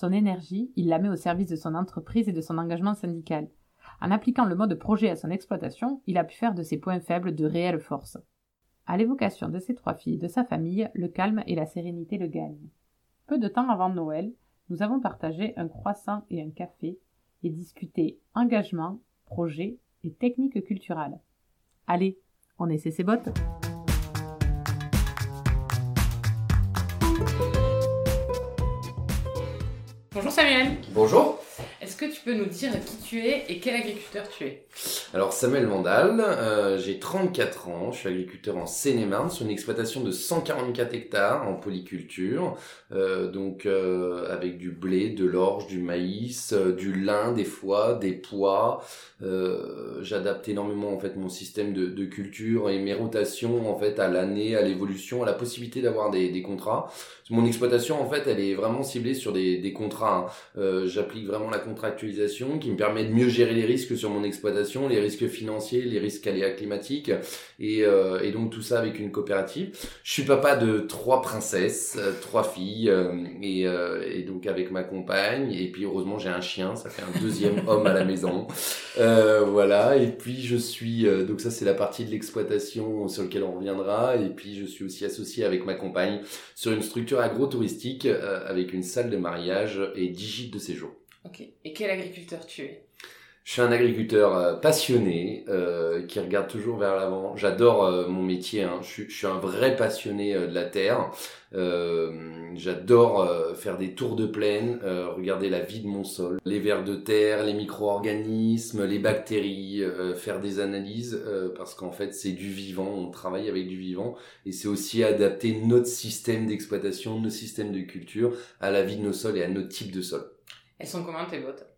Son énergie, il la met au service de son entreprise et de son engagement syndical. En appliquant le mode projet à son exploitation, il a pu faire de ses points faibles de réelles forces. À l'évocation de ses trois filles et de sa famille, le calme et la sérénité le gagnent. Peu de temps avant Noël, nous avons partagé un croissant et un café et discuté engagement, projet et techniques culturelles. Allez, on essaie ses bottes Bonjour. Que tu peux nous dire qui tu es et quel agriculteur tu es Alors Samuel Vandal, euh, j'ai 34 ans, je suis agriculteur en Seine-et-Marne sur une exploitation de 144 hectares en polyculture, euh, donc euh, avec du blé, de l'orge, du maïs, du lin des fois, des pois. J'adapte énormément en fait mon système de, culture et mes rotations en fait à l'année, à l'évolution, à la possibilité d'avoir des, contrats. Mon exploitation en fait elle est vraiment ciblée sur des, contrats. Hein. J'applique vraiment la contractualisation qui me permet de mieux gérer les risques sur mon exploitation, les risques financiers, les risques aléas climatiques et, euh, et donc tout ça avec une coopérative. Je suis papa de trois princesses, euh, trois filles euh, et, et, donc avec ma compagne et puis heureusement j'ai un chien, ça fait un deuxième homme à la maison. voilà et puis je suis donc ça c'est la partie de l'exploitation sur lequel on reviendra et puis je suis aussi associé avec ma compagne sur une structure agro-touristique avec une salle de mariage et dix gîtes de séjour. Ok. Et quel agriculteur tu es? Je suis un agriculteur euh, passionné euh, qui regarde toujours vers l'avant. J'adore euh, mon métier. Hein. Je, suis, un vrai passionné de la terre. J'adore faire des tours de plaine, regarder la vie de mon sol, les vers de terre, les micro-organismes, les bactéries, faire des analyses parce qu'en fait c'est du vivant. On travaille avec du vivant et c'est aussi adapter notre système d'exploitation, nos systèmes de culture à la vie de nos sols et à notre type de sol. Elles sont comment tes bottes?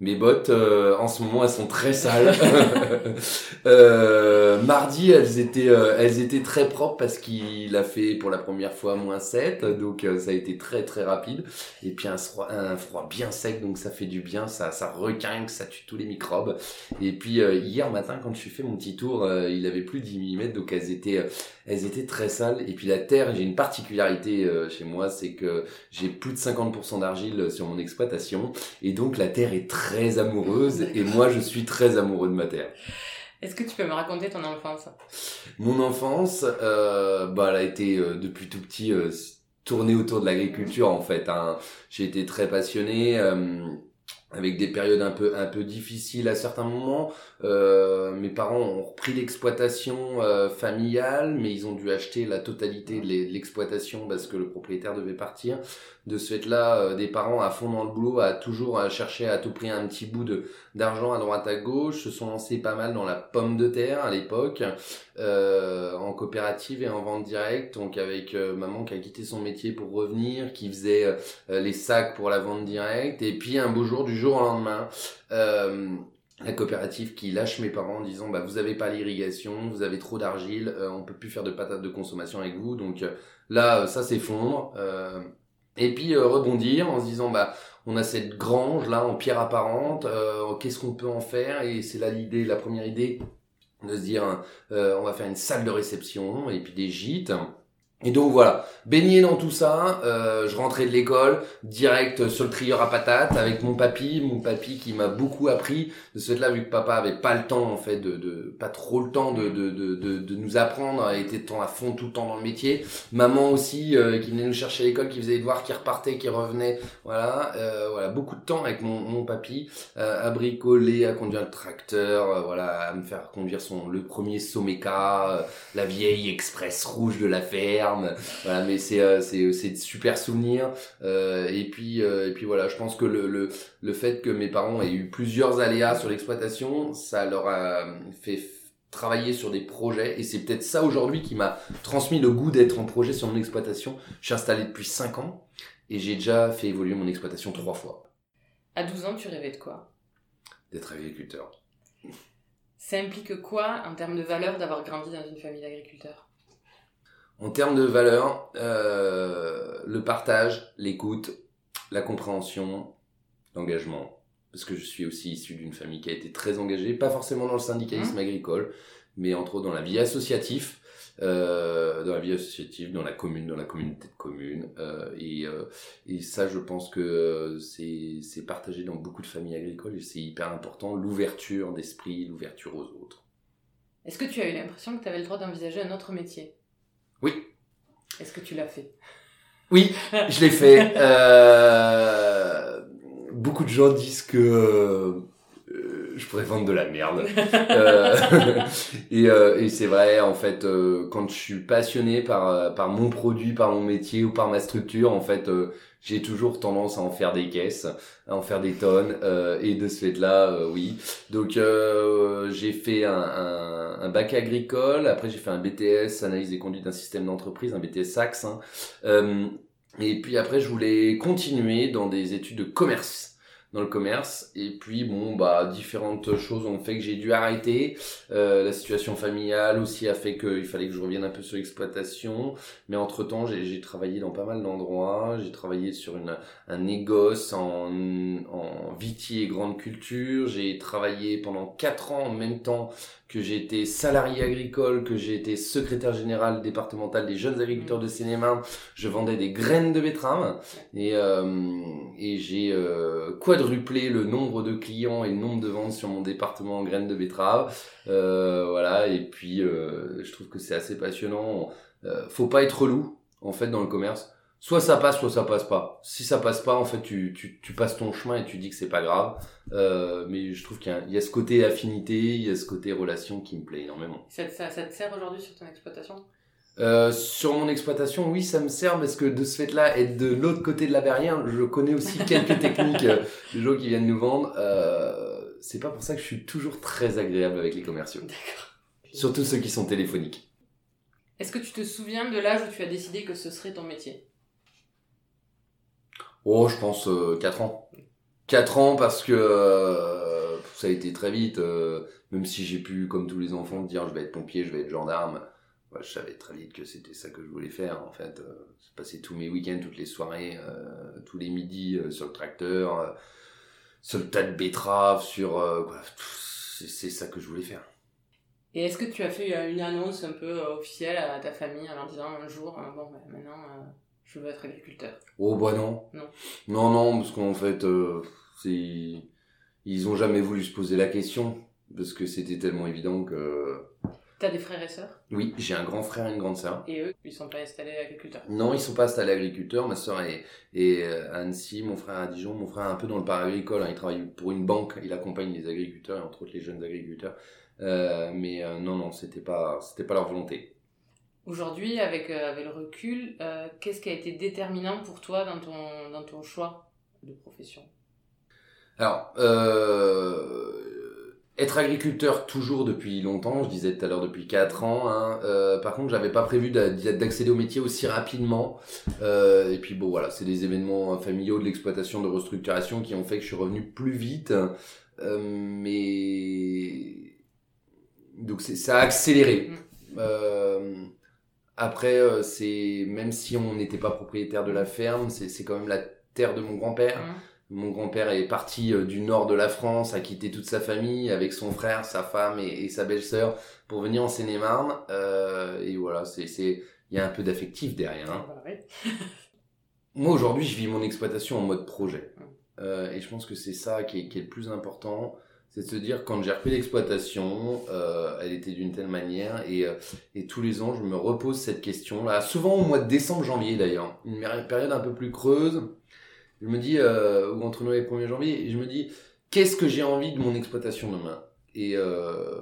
Mes bottes, euh, en ce moment, elles sont très sales. euh, mardi, elles étaient, euh, elles étaient très propres parce qu'il a fait pour la première fois moins 7, donc euh, ça a été très très rapide. Et puis un froid, un froid bien sec, donc ça fait du bien, ça, ça requinque, ça tue tous les microbes. Et puis hier matin, quand je suis fait mon petit tour, il avait plus de 10 mm, donc elles étaient, elles étaient très sales. Et puis la terre, j'ai une particularité chez moi, c'est que j'ai plus de 50% d'argile sur mon exploitation, et donc la terre est très très amoureuse et moi je suis très amoureux de ma terre. Est-ce que tu peux me raconter ton enfance? Mon enfance, euh, bah, elle a été euh, depuis tout petit euh, tournée autour de l'agriculture en fait. Hein. J'ai été très passionné. Avec des périodes un peu un peu difficiles à certains moments. Euh, mes parents ont repris l'exploitation euh, familiale, mais ils ont dû acheter la totalité de l'exploitation parce que le propriétaire devait partir. De ce fait-là, euh, des parents à fond dans le boulot, à toujours à chercher à tout prix un petit bout de d'argent à droite à gauche, se sont lancés pas mal dans la pomme de terre à l'époque, euh, en coopérative et en vente directe. Donc avec maman qui a quitté son métier pour revenir, qui faisait les sacs pour la vente directe, et puis un beau jour du jour au lendemain. Euh, la coopérative qui lâche mes parents en disant bah vous avez pas l'irrigation, vous avez trop d'argile, euh, on peut plus faire de patates de consommation avec vous, donc euh, là ça s'effondre. Et puis rebondir en se disant bah on a cette grange là en pierre apparente, qu'est-ce qu'on peut en faire? Et c'est là l'idée, la première idée de se dire on va faire une salle de réception et puis des gîtes. Et donc voilà, baigné dans tout ça, euh, je rentrais de l'école, direct sur le trieur à patates avec mon papy, mon papy qui m'a beaucoup appris. De ce fait-là, vu que papa avait pas le temps en fait, de, de pas trop le temps de, de, de, de nous apprendre, était temps à fond tout le temps dans le métier. Maman aussi euh, qui venait nous chercher à l'école, qui faisait les devoirs, qui repartait, qui revenait. Voilà, euh, voilà, beaucoup de temps avec mon, mon papy euh, à bricoler, à conduire le tracteur, euh, voilà, à me faire conduire son le premier Someca, la vieille Express rouge de la voilà, mais c'est euh, c'est c'est de super souvenirs. Euh, et puis euh, et puis voilà, je pense que le, le le fait que mes parents aient eu plusieurs aléas sur l'exploitation, ça leur a fait travailler sur des projets et c'est peut-être ça aujourd'hui qui m'a transmis le goût d'être en projet sur mon exploitation. Je suis installé depuis 5 ans et j'ai déjà fait évoluer mon exploitation trois fois. À 12 ans, tu rêvais de quoi? D'être agriculteur. Ça implique quoi en termes de valeur d'avoir grandi dans une famille d'agriculteurs? En termes de valeur, euh, le partage, l'écoute, la compréhension, l'engagement. Parce que je suis aussi issu d'une famille qui a été très engagée, pas forcément dans le syndicalisme Mmh. agricole, mais entre autres dans la vie associative, euh, dans la vie associative, dans la commune, dans la communauté de communes. euh, et, euh, et ça, je pense que c'est partagé dans beaucoup de familles agricoles et c'est hyper important, l'ouverture d'esprit, l'ouverture aux autres. Est-ce que tu as eu l'impression que tu avais le droit d'envisager un autre métier? Oui. Est-ce que tu l'as fait? Oui, je l'ai fait. Euh, beaucoup de gens disent que euh, je pourrais vendre de la merde. Euh, et euh, et c'est vrai, en fait, euh, quand je suis passionné par, euh, par mon produit, par mon métier ou par ma structure, en fait, j'ai toujours tendance à en faire des caisses, à en faire des tonnes. euh, et de ce fait-là, euh, oui. Donc, euh, j'ai fait un, un, un bac agricole. Après, j'ai fait un BTS, analyse et conduite d'un système d'entreprise, un BTS SAX. hein. Et puis après, je voulais continuer dans des études de commerce dans le commerce. Et puis bon bah différentes choses ont fait que j'ai dû arrêter. Euh, la situation familiale aussi a fait qu'il fallait que je revienne un peu sur l'exploitation. Mais entre temps j'ai travaillé dans pas mal d'endroits. J'ai travaillé sur une un négoce en en viti et grande culture. J'ai travaillé pendant quatre ans en même temps que j'ai été salarié agricole que j'ai été secrétaire général départemental des jeunes agriculteurs de Seine-et-Marne je vendais des graines de betterave. Et, euh, et j'ai euh, quadruplé le nombre de clients et le nombre de ventes sur mon département en graines de betterave. Euh, voilà, et puis euh, je trouve que c'est assez passionnant. Euh, faut pas être relou, en fait, dans le commerce. Soit ça passe, soit ça passe pas. Si ça passe pas, en fait, tu, passes ton chemin et tu dis que c'est pas grave. Mais je trouve qu'il y, a- ce côté affinité, il y a ce côté relation qui me plaît énormément. ça te sert aujourd'hui sur ton exploitation? Euh, sur mon exploitation, oui, ça me sert parce que de ce fait-là, être de l'autre côté de la barrière, je connais aussi quelques techniques euh, des gens qui viennent nous vendre. Euh, c'est pas pour ça que je suis toujours très agréable avec les commerciaux. D'accord. Surtout ceux qui sont téléphoniques. Est-ce que tu te souviens de l'âge où tu as décidé que ce serait ton métier? Oh, je pense euh, 4 ans. 4 ans parce que ça a été très vite. même si j'ai pu, comme tous les enfants, dire je vais être pompier, je vais être gendarme. Je savais très vite que c'était ça que je voulais faire. En fait, euh, je passais tous mes week-ends, toutes les soirées, euh, tous les midis euh, sur le tracteur, euh, sur le tas de betteraves, sur euh, quoi. C'est ça que je voulais faire. Et est-ce que tu as fait euh, une annonce un peu euh, officielle à ta famille en leur disant un jour, euh, bon, bah, maintenant, euh, je veux être agriculteur? Oh bah non. Non. Non, non, parce qu'en fait, euh, c'est ils ont jamais voulu se poser la question parce que c'était tellement évident que T'as des frères et sœurs? Oui, j'ai un grand frère et une grande sœur. Et eux, ils sont pas installés agriculteurs? Non, ils sont pas installés agriculteurs. Ma sœur est, est euh, à Annecy, mon frère à Dijon, mon frère un peu dans le paragricole. hein. Il travaille pour une banque, il accompagne les agriculteurs et entre autres les jeunes agriculteurs. Euh, mais euh, non, non, c'était pas, c'était pas leur volonté. Aujourd'hui, avec, euh, avec le recul, qu'est-ce qui a été déterminant pour toi dans ton, dans ton choix de profession? Alors, être agriculteur toujours depuis longtemps, je disais tout à l'heure depuis 4 ans. Hein, euh, par contre, j'avais pas prévu d'a- d'accéder au métier aussi rapidement. Euh, et puis bon, voilà, c'est des événements familiaux de l'exploitation de restructuration qui ont fait que je suis revenu plus vite. Euh, mais donc ça a accéléré. Euh, après, euh, c'est même si on n'était pas propriétaire de la ferme, c'est quand même la terre de mon grand-père. Hein Mon grand-père est parti euh, du nord de la France, a quitté toute sa famille avec son frère, sa femme et, et sa belle-sœur pour venir en Seine-et-Marne. Euh, et voilà, c'est c'est il y a un peu d'affectif derrière. hein. Moi aujourd'hui, je vis mon exploitation en mode projet. Euh, et je pense que c'est ça qui est, qui est le plus important, c'est de se dire quand j'ai repris l'exploitation, euh, elle était d'une telle manière et, euh, et tous les ans je me repose cette question là, souvent au mois de décembre, janvier d'ailleurs, une période un peu plus creuse. Je me dis euh, ou entre Noël et 1er janvier, et je me dis qu'est-ce que j'ai envie de mon exploitation demain? Et euh,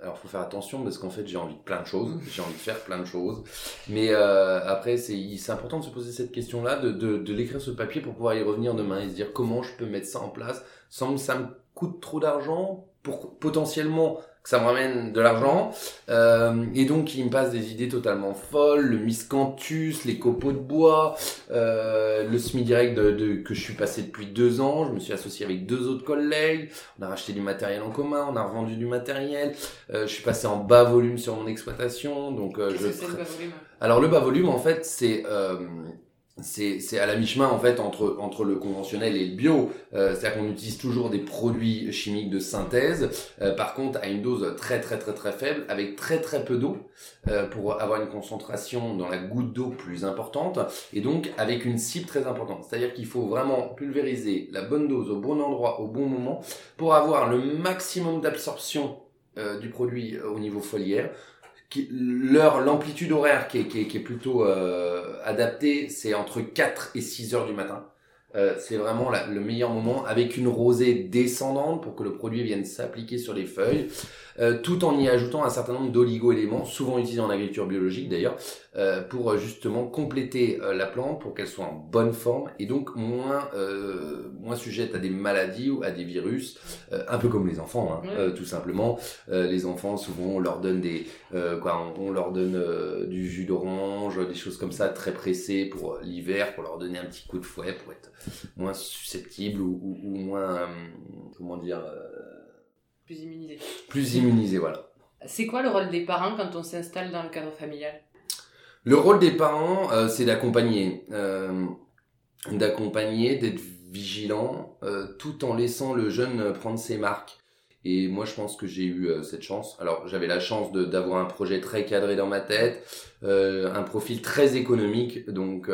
alors faut faire attention parce qu'en fait j'ai envie de plein de choses, j'ai envie de faire plein de choses. Mais euh, après, c'est important de se poser cette question-là, de, de, de l'écrire sur le papier pour pouvoir y revenir demain et se dire comment je peux mettre ça en place sans que ça me coûte trop d'argent pour potentiellement ça me ramène de l'argent. Euh, et donc, il me passe des idées totalement folles, le miscanthus, les copeaux de bois, euh, le semi-direct de, de, que je suis passé depuis deux ans. Je me suis associé avec deux autres collègues. On a racheté du matériel en commun, on a revendu du matériel. Euh, je suis passé en bas volume sur mon exploitation. Donc, euh, je... que c'est le bas volume? Alors, le bas volume, en fait, c'est... C'est à la mi-chemin en fait entre entre le conventionnel et le bio. Euh, C'est-à-dire qu'on utilise toujours des produits chimiques de synthèse, euh, par contre à une dose très très très très faible, avec très très peu d'eau euh, pour avoir une concentration dans la goutte d'eau plus importante et donc avec une cible très importante. C'est-à-dire qu'il faut vraiment pulvériser la bonne dose au bon endroit au bon moment pour avoir le maximum d'absorption du produit au niveau foliaire leur l'amplitude horaire qui est, qui est, qui est plutôt euh, adaptée, c'est entre 4 et 6 heures du matin. Euh, c'est vraiment le meilleur moment avec une rosée descendante pour que le produit vienne s'appliquer sur les feuilles, euh, tout en y ajoutant un certain nombre d'oligo-éléments, souvent utilisés en agriculture biologique d'ailleurs, euh, pour justement compléter euh, la plante pour qu'elle soit en bonne forme et donc moins euh, moins sujette à des maladies ou à des virus, un peu comme les enfants, hein, tout simplement. les enfants souvent on leur donne des quoi, on, on leur donne du jus d'orange, des choses comme ça très pressées pour l'hiver, pour leur donner un petit coup de fouet pour être moins susceptible ou, ou, ou moins euh, comment dire euh, plus immunisé. plus immunisé voilà. C'est quoi le rôle des parents quand on s'installe dans le cadre familial? Le rôle des parents, euh, c'est d'accompagner, euh, d'accompagner, d'être vigilant, euh, tout en laissant le jeune prendre ses marques. Et moi, je pense que j'ai eu cette chance. Alors, j'avais la chance d'avoir un projet très cadré dans ma tête, un profil très économique, donc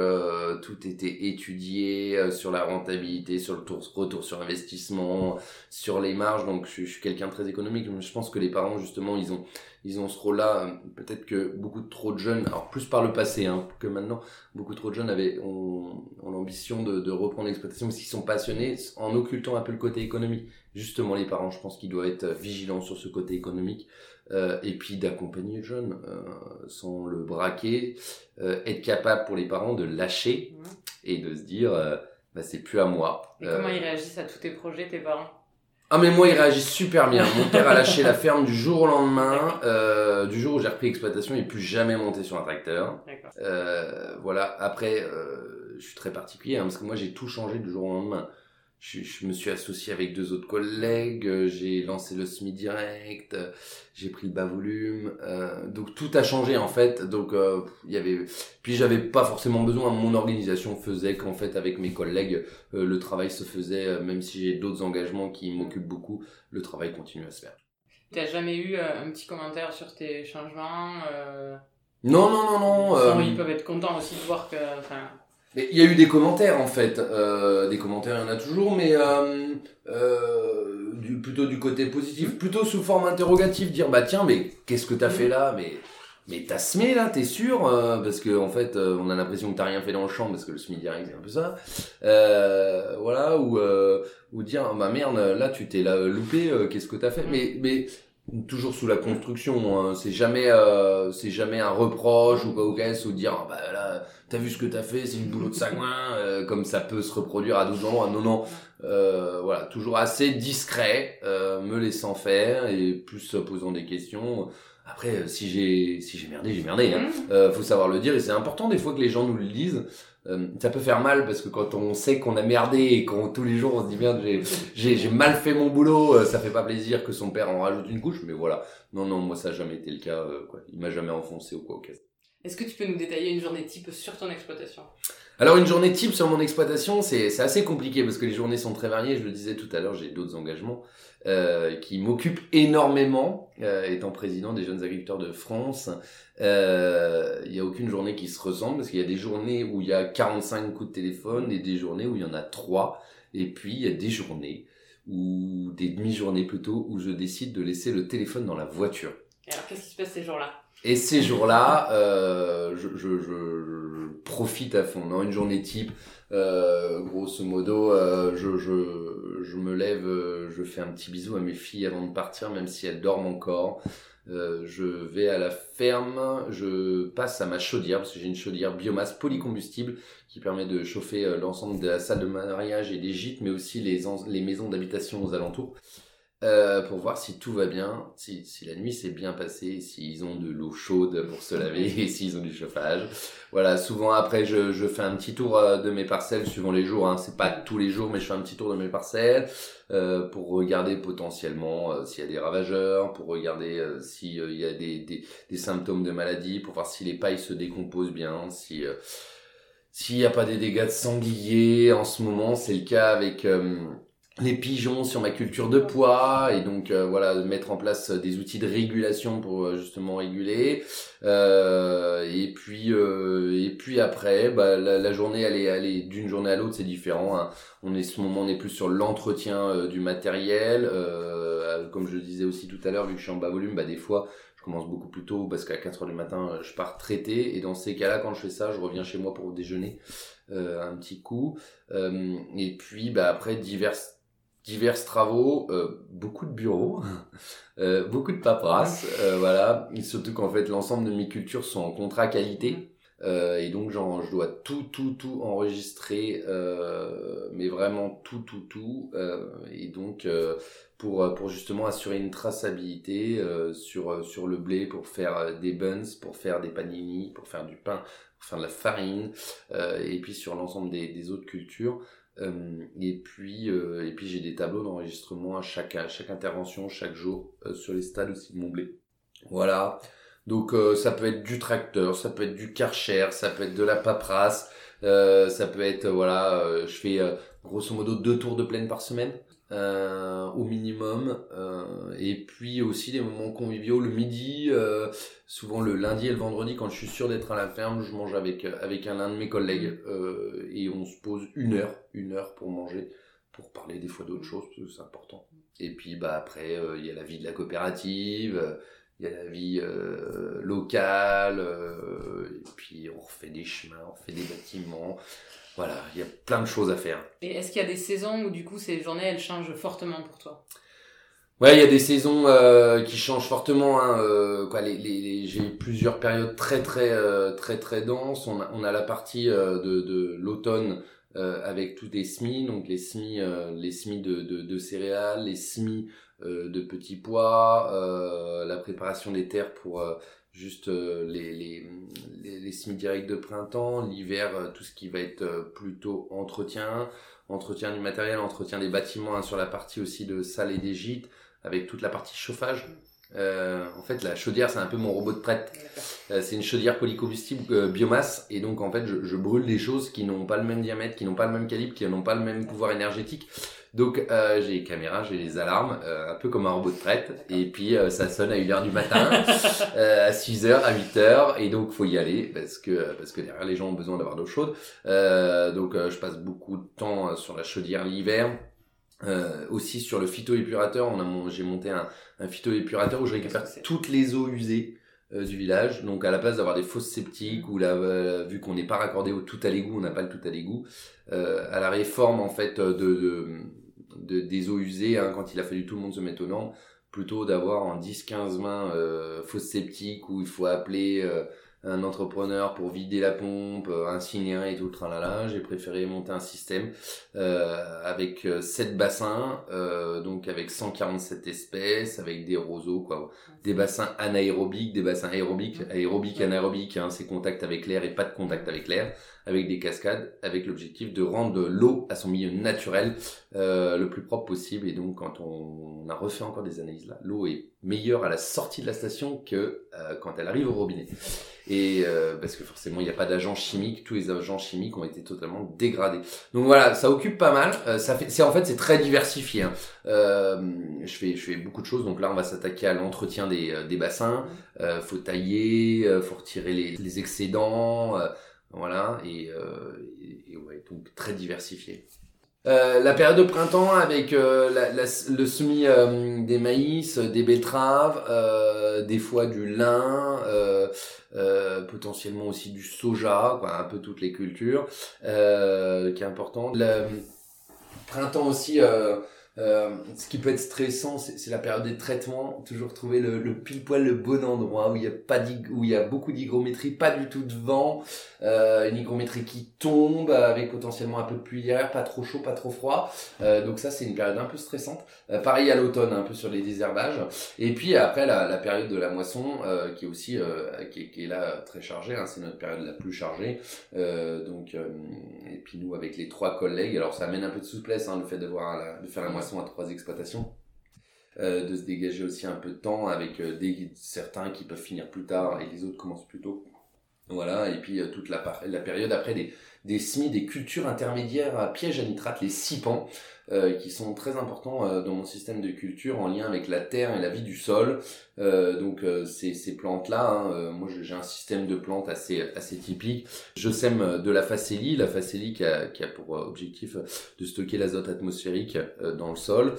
tout était étudié sur la rentabilité, sur le tour- retour sur investissement, sur les marges. Donc, je, je suis quelqu'un de très économique. Je pense que les parents, justement, ils ont ils ont ce rôle-là. euh, Peut-être que beaucoup trop de jeunes, alors plus par le passé hein, que maintenant, beaucoup trop de jeunes avaient ont, ont l'ambition de, de reprendre l'exploitation parce qu'ils sont passionnés en occultant un peu le côté économique. Justement, les parents, je pense qu'ils doivent être vigilants sur ce côté économique euh, et puis d'accompagner le jeune euh, sans le braquer, euh, être capable pour les parents de lâcher et de se dire bah, c'est plus à moi. Et comment ils réagissent à tous tes projets, tes parents? Ah mais moi il réagit super bien. Mon père a lâché la ferme du jour au lendemain, euh, du jour où j'ai repris l'exploitation, il est plus jamais monté sur un tracteur. Euh, voilà. Après, euh, je suis très particulier hein, parce que moi j'ai tout changé du jour au lendemain. Je, je me suis associé avec deux autres collègues, euh, j'ai lancé le SMI direct, euh, j'ai pris le bas volume, euh, donc tout a changé en fait. Donc euh, il y avait, puis j'avais pas forcément besoin. Mon organisation faisait qu'en fait avec mes collègues, euh, le travail se faisait, même si j'ai d'autres engagements qui m'occupent beaucoup, le travail continue à se faire. T'as jamais eu un petit commentaire sur tes changements. Non non non non. Ils peuvent être contents aussi de voir que. Enfin, Mais il y a eu des commentaires en fait, euh, des commentaires il y en a toujours, mais euh, euh, du, plutôt du côté positif, plutôt sous forme interrogative, dire bah tiens mais qu'est-ce que t'as fait là, mais mais t'as semé là, t'es sûr? Euh, Parce que en fait euh, on a l'impression que t'as rien fait dans le champ parce que le semi direct c'est un peu ça, euh, voilà ou euh, ou dire bah merde là tu t'es là loupé, euh, qu'est-ce que t'as fait? Mais mais toujours sous la construction, hein, c'est jamais euh, c'est jamais un reproche ou quoi ou qu'est-ce ou dire ah, bah là t'as vu ce que t'as fait, c'est une boulot de sagouin, euh, comme ça peut se reproduire à 12 endroits. Non, non, euh, voilà, toujours assez discret, euh, me laissant faire et plus posant des questions. Après, euh, si j'ai si j'ai merdé, j'ai merdé. Hein. Mhm. Euh, faut savoir le dire et c'est important des fois que les gens nous le disent. Euh, ça peut faire mal parce que quand on sait qu'on a merdé et qu'on tous les jours on se dit bien j'ai mal fait mon boulot, euh, ça fait pas plaisir que son père en rajoute une couche, mais voilà. Non non, moi ça a jamais été le cas. euh, quoi. Il m'a jamais enfoncé ou quoi. ok. Est-ce que tu peux nous détailler une journée type sur ton exploitation? Alors une journée type sur mon exploitation, c'est assez compliqué parce que les journées sont très variées. Je le disais tout à l'heure, j'ai d'autres engagements euh, qui m'occupent énormément, euh, étant président des jeunes agriculteurs de France. Euh, Il y a aucune journée qui se ressemble parce qu'il y a des journées où il y a 45 coups de téléphone et des journées où il y en a trois. Et puis il y a des journées ou des demi-journées plutôt où je décide de laisser le téléphone dans la voiture. Alors, qu'est-ce qui se passe ces jours-là? Et ces jours-là, euh, je, je, je, profite à fond. Dans une journée type, euh, grosso modo, euh, je, je, je me lève, euh, je fais un petit bisou à mes filles avant de partir, même si elles dorment encore. Euh, je vais à la ferme, je passe à ma chaudière, parce que j'ai une chaudière biomasse polycombustible qui permet de chauffer euh, l'ensemble de la salle de mariage et des gîtes, mais aussi les, les maisons d'habitation aux alentours. Euh, pour voir si tout va bien, si, si la nuit s'est bien passée, s'ils ont de l'eau chaude pour se laver et s'ils ont du chauffage. Voilà, souvent après je, je fais un petit tour euh, de mes parcelles suivant les jours, hein. c'est pas tous les jours mais je fais un petit tour de mes parcelles euh, pour regarder potentiellement euh, s'il y a des ravageurs, pour regarder s'il y a des, des, des, symptômes de maladie, pour voir si les pailles se décomposent bien, si s'il n'y a pas des dégâts de sanglier en ce moment, c'est le cas avec les pigeons sur ma culture de poids et donc euh, voilà mettre en place des outils de régulation pour euh, justement réguler. Euh, et puis et puis après bah, la, journée elle est, elle d'une journée à l'autre c'est différent hein. on est ce moment on est plus sur l'entretien du matériel. Comme je le disais aussi tout à l'heure vu que je suis en bas volume bah des fois je commence beaucoup plus tôt parce qu'à 4 heures du matin je pars traiter. Et dans ces cas là quand je fais ça je reviens chez moi pour déjeuner un petit coup. Et puis bah après diverses divers travaux, euh, beaucoup de bureaux, euh, beaucoup de paperasse, euh, voilà. Surtout qu'en fait l'ensemble de mes cultures sont en contrat qualité. et donc genre, je dois tout, tout, tout enregistrer, mais vraiment tout, tout, tout. et donc pour, pour justement assurer une traçabilité sur, sur le blé, pour faire des buns, pour faire des panini, pour faire du pain, pour faire de la farine, et puis sur l'ensemble des autres cultures. Euh, et puis, euh, et puis j'ai des tableaux d'enregistrement à chaque, intervention, chaque jour, euh, sur les stades aussi de mon blé. Voilà. Donc ça peut être du tracteur, ça peut être du karcher, ça peut être de la paperasse, ça peut être, voilà, je fais grosso modo deux tours de plaine par semaine. Euh, au minimum. Euh, et puis aussi des moments conviviaux le midi, euh, souvent le lundi et le vendredi quand je suis sûr d'être à la ferme, je mange avec avec un, de mes collègues et on se pose une heure, une heure pour manger, pour parler des fois d'autres choses parce que c'est important. Et puis bah après il y a la vie de la coopérative. il y a la vie locale, et puis on refait des chemins, on refait des bâtiments, voilà, il y a plein de choses à faire. Et est-ce qu'il y a des saisons où du coup ces journées elles changent fortement pour toi? Ouais, il y a des saisons euh, qui changent fortement. Hein, euh, quoi, les, les, j'ai plusieurs périodes très très euh, très très denses. On a, on a la partie euh, de, de l'automne avec tous les semis, donc les semis, les semis de, de, de, céréales, les semis de petits pois, la préparation des terres pour juste euh, les, les, les, les semis directs de printemps, l'hiver, euh, tout ce qui va être euh, plutôt entretien, entretien du matériel, entretien des bâtiments, hein, sur la partie aussi de salle et des gîtes, avec toute la partie chauffage. Euh, en fait, la chaudière, c'est un peu mon robot de prête. c'est une chaudière polycombustible biomasse, et donc en fait, je, je brûle des choses qui n'ont pas le même diamètre, qui n'ont pas le même calibre, qui n'ont pas le même pouvoir énergétique. Donc euh, j'ai les caméras, j'ai les alarmes, euh, un peu comme un robot de traite. Et puis euh, ça sonne à 1h du matin, à 6h, à 8h. Et donc faut y aller parce que parce que derrière les gens ont besoin d'avoir d'eau chaude. donc je passe beaucoup de temps sur la chaudière l'hiver. Aussi sur le phytoépurateur, on a j'ai monté un, un phytoépurateur où je récupère toutes les eaux usées du village. Donc à la place d'avoir des fosses sceptiques ou là, vu qu'on n'est pas raccordé au tout à l'égout, on n'a pas le tout à l'égout. à la réforme en fait de, de de, des eaux usées, hein, quand il a fallu tout le monde se mettre au nom, plutôt d'avoir en 10-15 mains euh, fausse sceptique où il faut appeler euh, un entrepreneur pour vider la pompe, euh, incinérer et tout le tralala. J'ai préféré monter un système euh, avec 7 bassins, euh, donc avec 147 espèces, avec des roseaux, quoi, des bassins anaérobiques, des bassins aérobiques, aérobiques, anaérobiques, hein, c'est contact avec l'air et pas de contact avec l'air avec des cascades, avec l'objectif de rendre l'eau à son milieu naturel euh, le plus propre possible. Et donc, quand on, a refait encore des analyses là, l'eau est meilleure à la sortie de la station que euh, quand elle arrive au robinet. Et euh, parce que forcément, il n'y a pas d'agents chimiques. Tous les agents chimiques ont été totalement dégradés. Donc voilà, ça occupe pas mal. Ça fait, c'est en fait, c'est très diversifié. Hein. Je fais, je fais beaucoup de choses. Donc là, on va s'attaquer à l'entretien des, des bassins. Euh, faut tailler, faut retirer les, les excédents. Voilà, et, euh, et, ouais, donc très diversifié. Euh, la période de printemps avec euh, la, la, le semis euh, des maïs, des betteraves, euh, des fois du lin, potentiellement aussi du soja, quoi, un peu toutes les cultures, qui est important. Le printemps aussi Euh, ce qui peut être stressant, c'est la période des traitements. Toujours trouver le, le pile poil le bon endroit où il y a pas où il y a beaucoup d'hygrométrie, pas du tout de vent, euh, une hygrométrie qui tombe avec potentiellement un peu de pluie derrière, pas trop chaud, pas trop froid. Euh, donc ça, c'est une période un peu stressante. Euh, pareil à l'automne, un peu sur les désherbages. Et puis après la, la période de la moisson, euh, qui est aussi qui est, qui, est, là très chargée. Hein, c'est notre période la plus chargée. donc et puis nous avec les trois collègues, alors ça amène un peu de souplesse, hein, le fait de voir de faire la moisson à trois exploitations. Euh, de se dégager aussi un peu de temps avec euh, des, certains qui peuvent finir plus tard et les autres commencent plus tôt. Voilà, et puis euh, toute la, période après des, des semis, des cultures intermédiaires à piège à nitrate, les sipans, qui sont très importants dans mon système de culture en lien avec la terre et la vie du sol. Euh, donc ces, ces plantes-là, hein, moi j'ai un système de plantes assez assez typique. Je sème de la facélie, la facélie qui a, qui a pour objectif de stocker l'azote atmosphérique dans le sol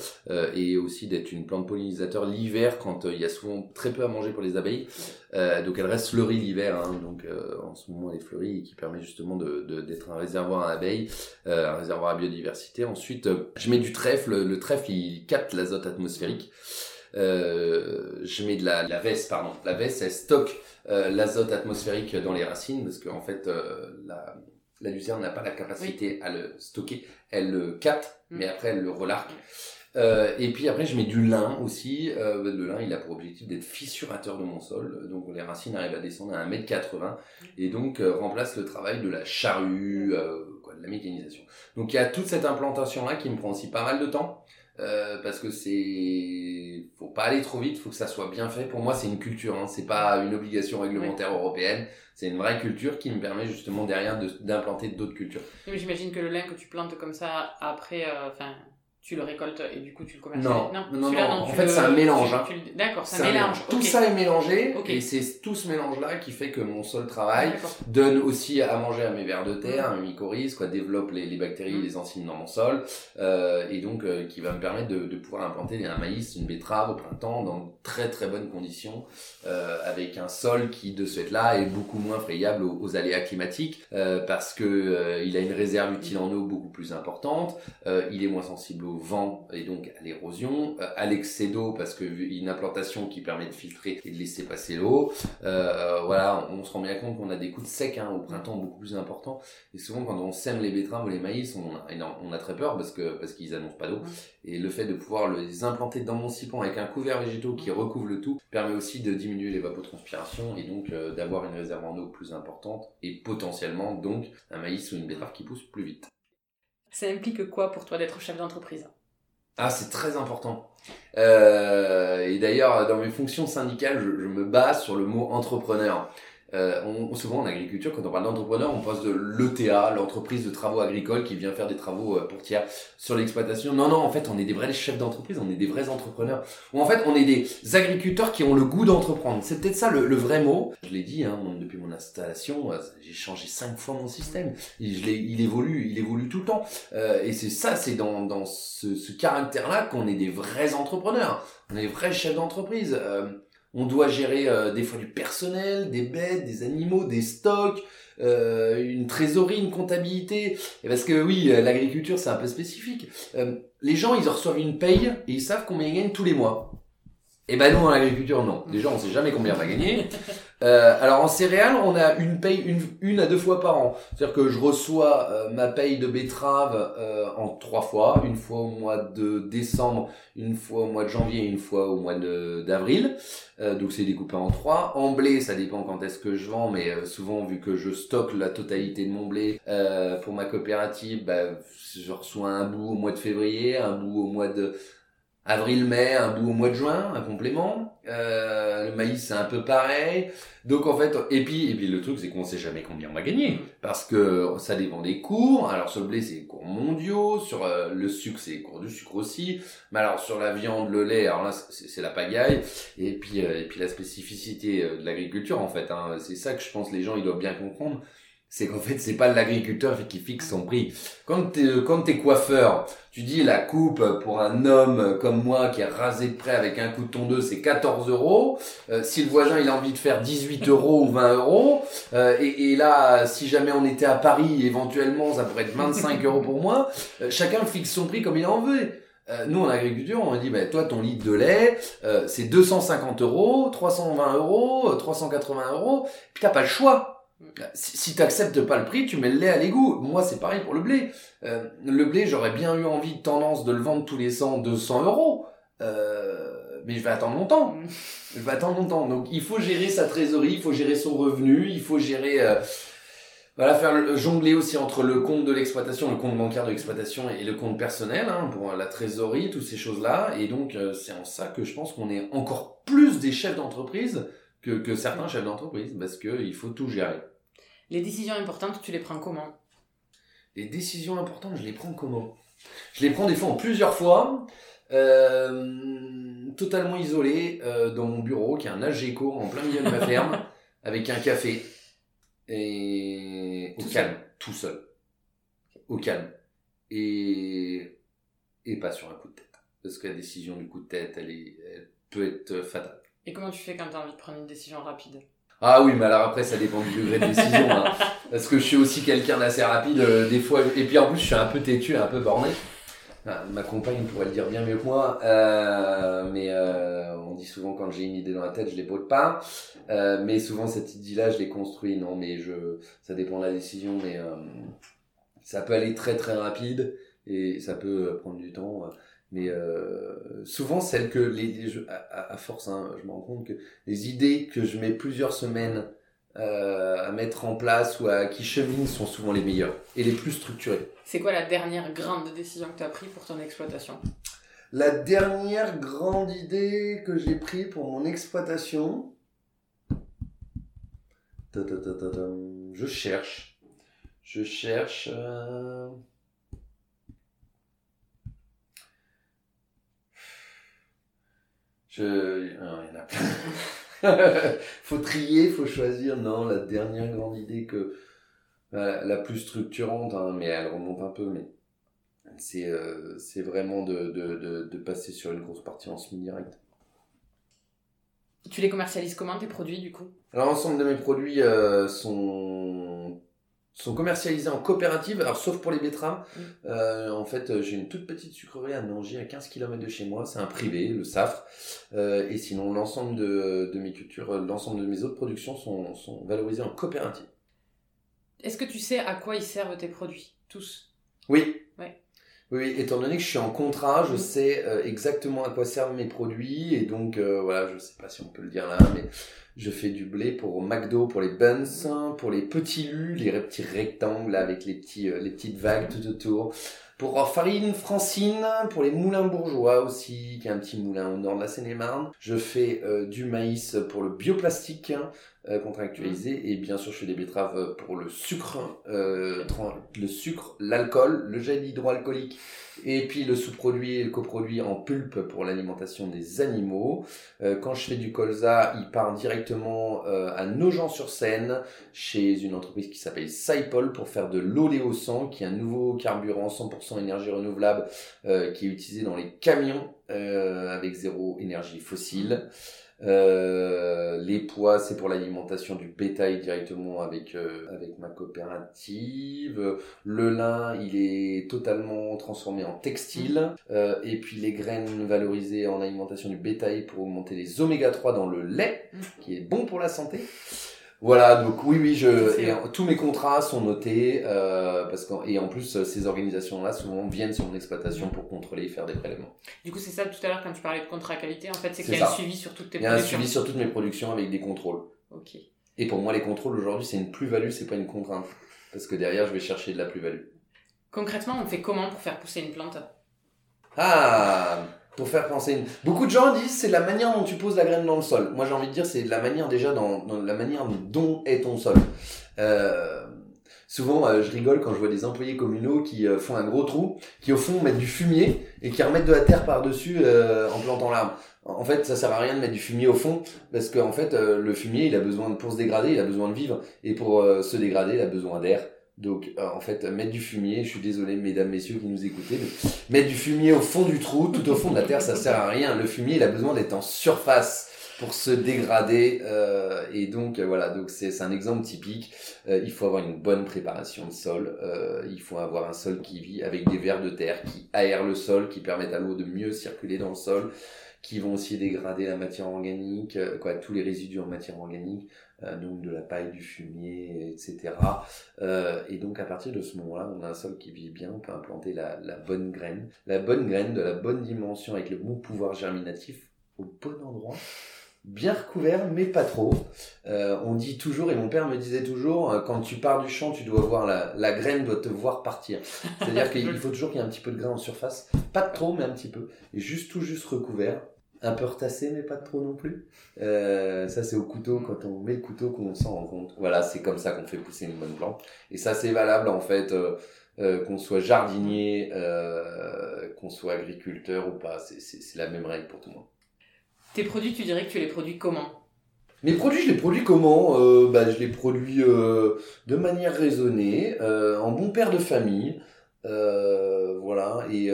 et aussi d'être une plante pollinisateur l'hiver quand il y a souvent très peu à manger pour les abeilles. donc elle reste fleurie l'hiver, hein, donc en ce moment elle est fleurie et qui permet justement de, de d'être un réservoir à abeilles, euh, un réservoir à biodiversité. Ensuite, euh, je mets du trèfle. Le trèfle, il capte l'azote atmosphérique. Euh, je mets de la, la veste, pardon. La veste, elle stocke l'azote atmosphérique dans les racines parce qu'en fait, la, la luzerne n'a pas la capacité à le stocker. Elle le capte, mm. mais après, elle le relarque. Euh, et puis après, je mets du lin aussi. Euh, le lin, il a pour objectif d'être fissurateur de mon sol. Donc les racines arrivent à descendre à 1m80 et donc euh, remplace le travail de la charrue, euh, quoi, de la mécanisation. Donc il y a toute cette implantation-là qui me prend aussi pas mal de temps. Euh, parce que c'est faut pas aller trop vite, faut que ça soit bien fait. Pour moi, c'est une culture, hein. c'est pas une obligation réglementaire européenne. C'est une vraie culture qui me permet justement derrière d'implanter d'autres cultures. J'imagine que le lin que tu plantes comme ça après, enfin tu le récoltes et du coup tu le commercialises Non, non, non, non, en fait c'est un mélange. Hein. D'accord, c'est un mélange. Tout ça est mélangé et c'est tout ce mélange-là qui fait que mon sol travail donne aussi à manger à mes vers de terre, à mes mycorhizes, quoi, développe les, les bactéries, mm. les enzymes dans mon sol euh, et donc euh, qui va me permettre de, de, pouvoir implanter un maïs, une betterave au printemps dans très très bonnes conditions euh, avec un sol qui de ce fait-là est beaucoup moins frayable aux, aux aléas climatiques parce que il a une réserve utile en eau beaucoup plus importante, il est moins sensible aux vent et donc à l'érosion, à l'excès d'eau parce que une implantation qui permet de filtrer et de laisser passer l'eau. Euh, voilà, on se rend bien compte qu'on a des coups de sec hein, au printemps beaucoup plus importants. Et souvent quand on sème les betteraves ou les maïs, on a, on a très peur parce que parce qu'ils annoncent pas d'eau. Et le fait de pouvoir les implanter dans mon siphon avec un couvert végétaux qui recouvre le tout permet aussi de diminuer l'évapotranspiration et donc euh, d'avoir une réserve en eau plus importante et potentiellement donc un maïs ou une betterave qui pousse plus vite. Ça implique quoi pour toi d'être chef d'entreprise? Ah, c'est très important. Euh, et d'ailleurs, dans mes fonctions syndicales, je, je, me base sur le mot entrepreneur. Euh, on, souvent en agriculture, quand on parle d'entrepreneur, on pense de l'ETA, l'entreprise de travaux agricoles qui vient faire des travaux euh, pour tiers sur l'exploitation. Non, non, en fait, on est des vrais chefs d'entreprise, on est des vrais entrepreneurs. Ou en fait, on est des agriculteurs qui ont le goût d'entreprendre. C'est peut-être ça le, vrai mot. Je l'ai dit, hein, depuis mon installation, euh, j'ai changé cinq fois mon système. Et je il évolue, il évolue tout le temps. Euh, et c'est ça, c'est dans, dans ce, ce caractère-là qu'on est des vrais entrepreneurs. On est des vrais chefs d'entreprise. Euh, on doit gérer euh, des fois du personnel, des bêtes, des animaux, des stocks, euh, une trésorerie, une comptabilité. Et parce que oui, euh, l'agriculture c'est un peu spécifique. les gens ils reçoivent une paye et ils savent combien ils gagnent tous les mois. Et ben nous en agriculture non. Déjà on sait jamais combien on va gagner. Euh, alors en céréales, on a une paye une, une à deux fois par an. C'est-à-dire que je reçois euh, ma paye de betterave euh, en trois fois, une fois au mois de décembre, une fois au mois de janvier une fois au mois d'avril. donc c'est découpé en trois. En blé, ça dépend quand est-ce que je vends, mais souvent vu que je stocke la totalité de mon blé pour ma coopérative, bah, je reçois un bout au mois de février, un bout au mois de avril-mai, un bout au mois de juin, un complément. Euh, le maïs c'est un peu pareil. Donc en fait, et puis et puis le truc c'est qu'on sait jamais combien on va gagner parce que ça dépend des cours. Alors sur le blé c'est cours mondiaux, sur euh, le sucre c'est cours du sucre aussi. Mais alors sur la viande, le lait, alors là c'est la pagaille. Et puis euh, et puis la spécificité euh, de l'agriculture en fait. Hein, c'est ça que je pense les gens ils doivent bien comprendre c'est qu'en fait c'est pas l'agriculteur qui fixe son prix. Quand t'es quand t'es coiffeur, tu dis la coupe pour un homme comme moi qui est rasé de près avec un coup de tondeuse c'est 14 euros. Euh, si le voisin il a envie de faire 18 euros ou 20 euros, euh, et, et, là si jamais on était à Paris éventuellement ça pourrait être 25 euros pour moi. Euh, chacun fixe son prix comme il en veut. Euh, nous en agriculture, on dit bah, toi ton litre de lait, euh, c'est 250 euros, 320 euros, 380 euros, puis t'as pas le choix. Si, si t'acceptes pas le prix, tu mets le lait à l'égout. Moi, c'est pareil pour le blé. Euh, le blé, j'aurais bien eu envie de tendance de le vendre tous les 100, 200 euros. Euh, mais je vais attendre longtemps. Mm. Je vais attendre longtemps. Donc, il faut gérer sa trésorerie, il faut gérer son revenu, il faut gérer, euh, voilà, faire le, jongler aussi entre le compte de l'exploitation, le compte bancaire de l'exploitation et le compte personnel, hein, pour la trésorerie, toutes ces choses-là. Et donc, euh, c'est en ça que je pense qu'on est encore plus des chefs d'entreprise que, que certains chefs d'entreprise, parce que il faut tout gérer. Les décisions importantes, tu les prends comment? Les décisions importantes, je les prends comment? Je les prends des fois en plusieurs fois, euh, totalement isolé euh, dans mon bureau, qui est un Ageco en plein milieu de ma ferme, avec un café. Et au Tout calme, tout seul, au calme. Et et pas sur un coup de tête, parce que la décision du coup de tête, elle est, elle peut être fatale. Et comment tu fais quand tu as envie de prendre une décision rapide? Ah oui, mais alors après, ça dépend du degré de décision. hein. Parce que je suis aussi quelqu'un d'assez rapide, euh, des fois. Et puis en plus, je suis un peu têtu, un peu borné. Ah, ma compagne pourrait le dire bien mieux que moi. euh, mais euh, on dit souvent quand j'ai une idée dans la tête, je l'épaude pas. Euh, mais souvent, cette idée-là, je l'ai construit. Non, mais je, ça dépend de la décision. Mais ça peut aller très très rapide et ça peut prendre du temps. Mais euh, souvent, celles que les, à, à- à force, hein, je me rends compte que les idées que je mets plusieurs semaines euh, à mettre en place ou à qui cheminent sont souvent les meilleures et les plus structurées. C'est quoi la dernière grande décision que tu as prise pour ton exploitation? La dernière grande idée que j'ai prise pour mon exploitation, Ta, ta, ta, ta, ta. je cherche, je cherche. euh, Je, il y en a plein. faut trier, faut choisir. Non, la dernière grande idée que la, la plus structurante, hein, mais elle remonte un peu, mais c'est euh, c'est vraiment de, de, de, de passer sur une grosse partie en semi-direct. Tu les commercialises comment tes produits du coup? Alors l'ensemble de mes produits euh, sont sont commercialisés en coopérative, alors sauf pour les betteraves. Mm. Euh, en fait, j'ai une toute petite sucrerie à Nangy, à 15 km de chez moi. C'est un privé, le Safre. Euh, et sinon, l'ensemble de, de mes cultures, euh, l'ensemble de mes autres productions sont, sont valorisées en coopérative. Est-ce que tu sais à quoi ils servent tes produits Tous? Oui. Ouais. Oui, étant donné que je suis en contrat, je sais euh, exactement à quoi servent mes produits et donc euh, voilà, je sais pas si on peut le dire là, mais je fais du blé pour McDo, pour les buns, pour les petits lus, les petits rectangles avec les petits euh, les petites vagues tout autour. Pour Farine Francine, pour les moulins bourgeois aussi, qui est un petit moulin au nord de la Seine-et-Marne. Je fais du maïs pour le bioplastique contractualisé et bien sûr je fais des betteraves pour le sucre, euh, le sucre, l'alcool, le gel hydroalcoolique et puis le sous-produit et le coproduit en pulpe pour l'alimentation des animaux. Euh, quand je fais du colza, il part directement euh, à Nogent-sur-Seine chez une entreprise qui s'appelle Saipol pour faire de l'oléosan qui est un nouveau carburant 100% énergie renouvelable euh, qui est utilisé dans les camions euh, avec zéro énergie fossile. Euh, les pois, c'est pour l'alimentation du bétail directement avec euh, avec ma coopérative. Le lin, il est totalement transformé en textile. Euh, et puis les graines valorisées en alimentation du bétail pour augmenter les oméga 3 dans le lait, Mm. qui est bon pour la santé. Voilà, donc oui, oui, je, et, tous mes contrats sont notés euh, parce qu'en et en plus euh, ces organisations-là souvent viennent sur mon exploitation pour contrôler et faire des prélèvements. Du coup, c'est ça tout à l'heure quand tu parlais de contrat qualité, en fait, c'est qu'il y a un suivi sur toutes tes Il y a un productions. suivi sur toutes mes productions avec des contrôles. Ok. Et pour moi, les contrôles aujourd'hui, c'est une plus-value, c'est pas une contrainte. Parce que derrière, je vais chercher de la plus-value. Concrètement, on fait comment pour faire pousser une plante? Ah Pour faire penser une... Beaucoup de gens disent c'est la manière dont tu poses la graine dans le sol. Moi, j'ai envie de dire c'est la manière déjà dans, dans la manière dont est ton sol. Euh, souvent, euh, je rigole quand je vois des employés communaux qui euh, font un gros trou, qui au fond mettent du fumier et qui remettent de la terre par-dessus euh, en plantant l'arbre. En fait, ça sert à rien de mettre du fumier au fond parce qu'en fait, euh, le fumier, il a besoin pour se dégrader, il a besoin de vivre et pour se dégrader, il a besoin d'air. Donc, euh, en fait, mettre du fumier, je suis désolé, mesdames, messieurs qui nous écoutez, mais mettre du fumier au fond du trou, tout au fond de la terre, ça sert à rien. Le fumier, il a besoin d'être en surface. pour se dégrader. Euh, et donc euh, voilà, donc c'est un exemple typique. Euh, il faut avoir une bonne préparation de sol. il faut avoir un sol qui vit avec des vers de terre qui aèrent le sol, qui permettent à l'eau de mieux circuler dans le sol, qui vont aussi dégrader la matière organique, quoi, tous les résidus en matière organique. Donc de la paille, du fumier, etc. et donc à partir de ce moment-là, on a un sol qui vit bien, on peut implanter la, la bonne graine, la bonne graine de la bonne dimension avec le bon pouvoir germinatif au bon endroit bien recouvert, mais pas trop. Euh, on dit toujours, et mon père me disait toujours, euh, quand tu pars du champ, tu dois voir la, la graine doit te voir partir. C'est-à-dire qu'il faut toujours qu'il y ait un petit peu de grain en surface, pas trop, mais un petit peu, et juste tout juste recouvert, un peu retassé, mais pas trop non plus. Euh, ça, c'est au couteau, quand on met le couteau qu'on s'en rend compte. Voilà, c'est comme ça qu'on fait pousser une bonne plante. Et ça, c'est valable en fait. qu'on soit jardinier, qu'on soit agriculteur ou pas, c'est la même règle pour tout le monde. Tes produits, tu dirais que tu les produis comment? Mes produits, je les produis comment? Euh, bah, Je les produis euh, de manière raisonnée, euh, en bon père de famille. Voilà, et